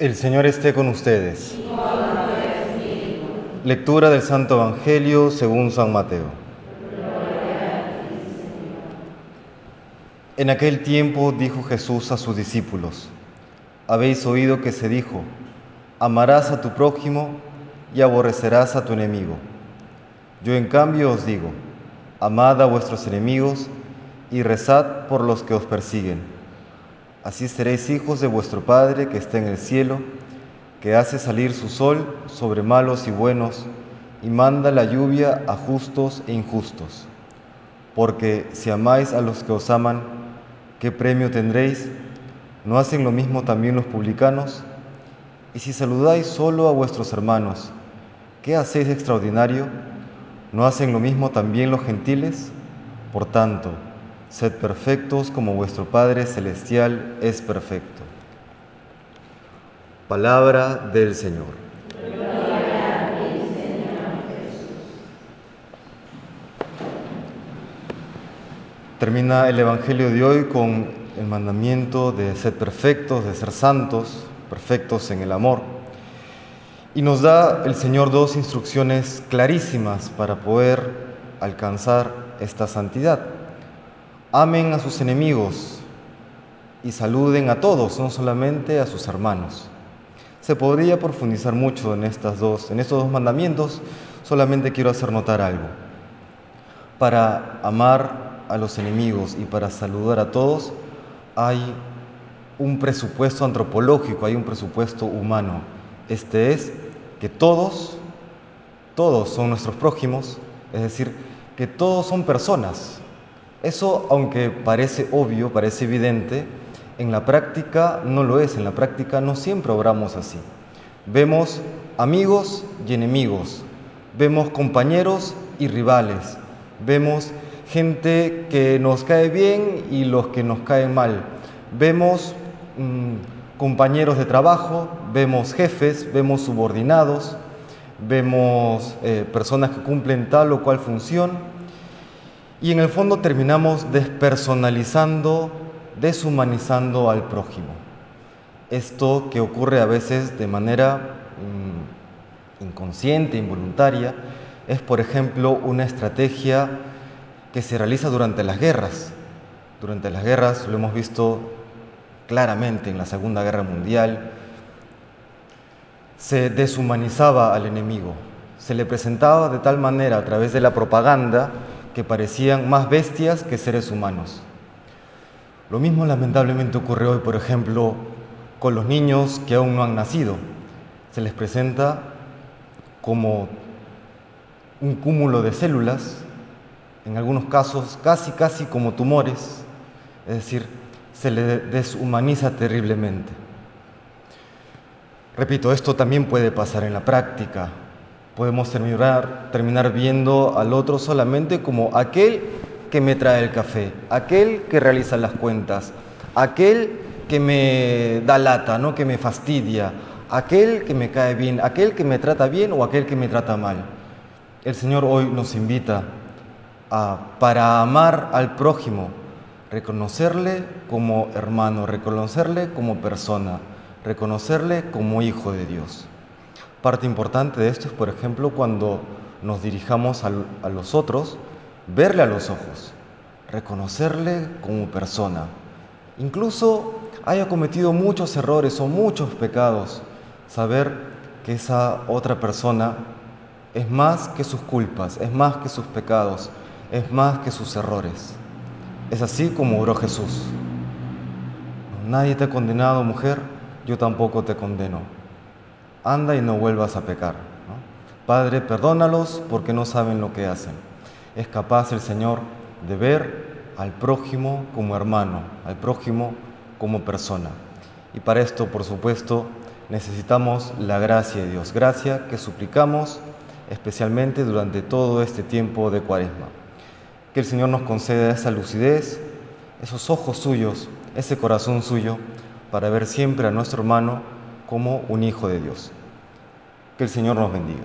El Señor esté con ustedes. Lectura del Santo Evangelio según San Mateo. En aquel tiempo dijo Jesús a sus discípulos, habéis oído que se dijo, amarás a tu prójimo y aborrecerás a tu enemigo. Yo en cambio os digo, amad a vuestros enemigos y rezad por los que os persiguen Así seréis hijos de vuestro Padre que está en el cielo, que hace salir su sol sobre malos y buenos, y manda la lluvia a justos e injustos. Porque si amáis a los que os aman, ¿qué premio tendréis? ¿No hacen lo mismo también los publicanos? Y si saludáis solo a vuestros hermanos, ¿qué hacéis extraordinario? ¿No hacen lo mismo también los gentiles? Por tanto, Sed perfectos como vuestro Padre Celestial es perfecto. Palabra del Señor. Termina el Evangelio de hoy con el mandamiento de ser perfectos, de ser santos, perfectos en el amor. Y nos da el Señor dos instrucciones clarísimas para poder alcanzar esta santidad amen a sus enemigos y saluden a todos, no solamente a sus hermanos. Se podría profundizar mucho en, estas dos, en estos dos mandamientos, solamente quiero hacer notar algo. Para amar a los enemigos y para saludar a todos hay un presupuesto antropológico, hay un presupuesto humano. Este es que todos, todos son nuestros prójimos, es decir, que todos son personas, eso, aunque parece obvio, parece evidente, en la práctica no lo es, en la práctica no siempre obramos así. Vemos amigos y enemigos, vemos compañeros y rivales, vemos gente que nos cae bien y los que nos caen mal, vemos mm, compañeros de trabajo, vemos jefes, vemos subordinados, vemos eh, personas que cumplen tal o cual función y en el fondo terminamos despersonalizando, deshumanizando al prójimo. Esto que ocurre a veces de manera mm, inconsciente, involuntaria, es por ejemplo una estrategia que se realiza durante las guerras. Durante las guerras lo hemos visto claramente en la Segunda Guerra Mundial, se deshumanizaba al enemigo, se le presentaba de tal manera a través de la propaganda que parecían más bestias que seres humanos. Lo mismo lamentablemente ocurre hoy, por ejemplo, con los niños que aún no han nacido. Se les presenta como un cúmulo de células, en algunos casos casi casi como tumores, es decir, se les deshumaniza terriblemente. Repito, esto también puede pasar en la práctica, podemos terminar, terminar viendo al otro solamente como aquel que me trae el café, aquel que realiza las cuentas, aquel que me da lata, ¿no? que me fastidia, aquel que me cae bien, aquel que me trata bien o aquel que me trata mal. El Señor hoy nos invita a, para amar al prójimo, reconocerle como hermano, reconocerle como persona, reconocerle como hijo de Dios. Parte importante de esto es, por ejemplo, cuando nos dirijamos a los otros, verle a los ojos, reconocerle como persona. Incluso haya cometido muchos errores o muchos pecados, saber que esa otra persona es más que sus culpas, es más que sus pecados, es más que sus errores. Es así como oró Jesús. Nadie te ha condenado, mujer, yo tampoco te condeno anda y no vuelvas a pecar. Padre, perdónalos porque no saben lo que hacen. Es capaz el Señor de ver al prójimo como hermano, al prójimo como persona. Y para esto, por supuesto, necesitamos la gracia de Dios, gracia que suplicamos especialmente durante todo este tiempo de cuaresma. Que el Señor nos conceda esa lucidez, esos ojos suyos, ese corazón suyo, para ver siempre a nuestro hermano como un hijo de Dios. Que el Señor nos bendiga.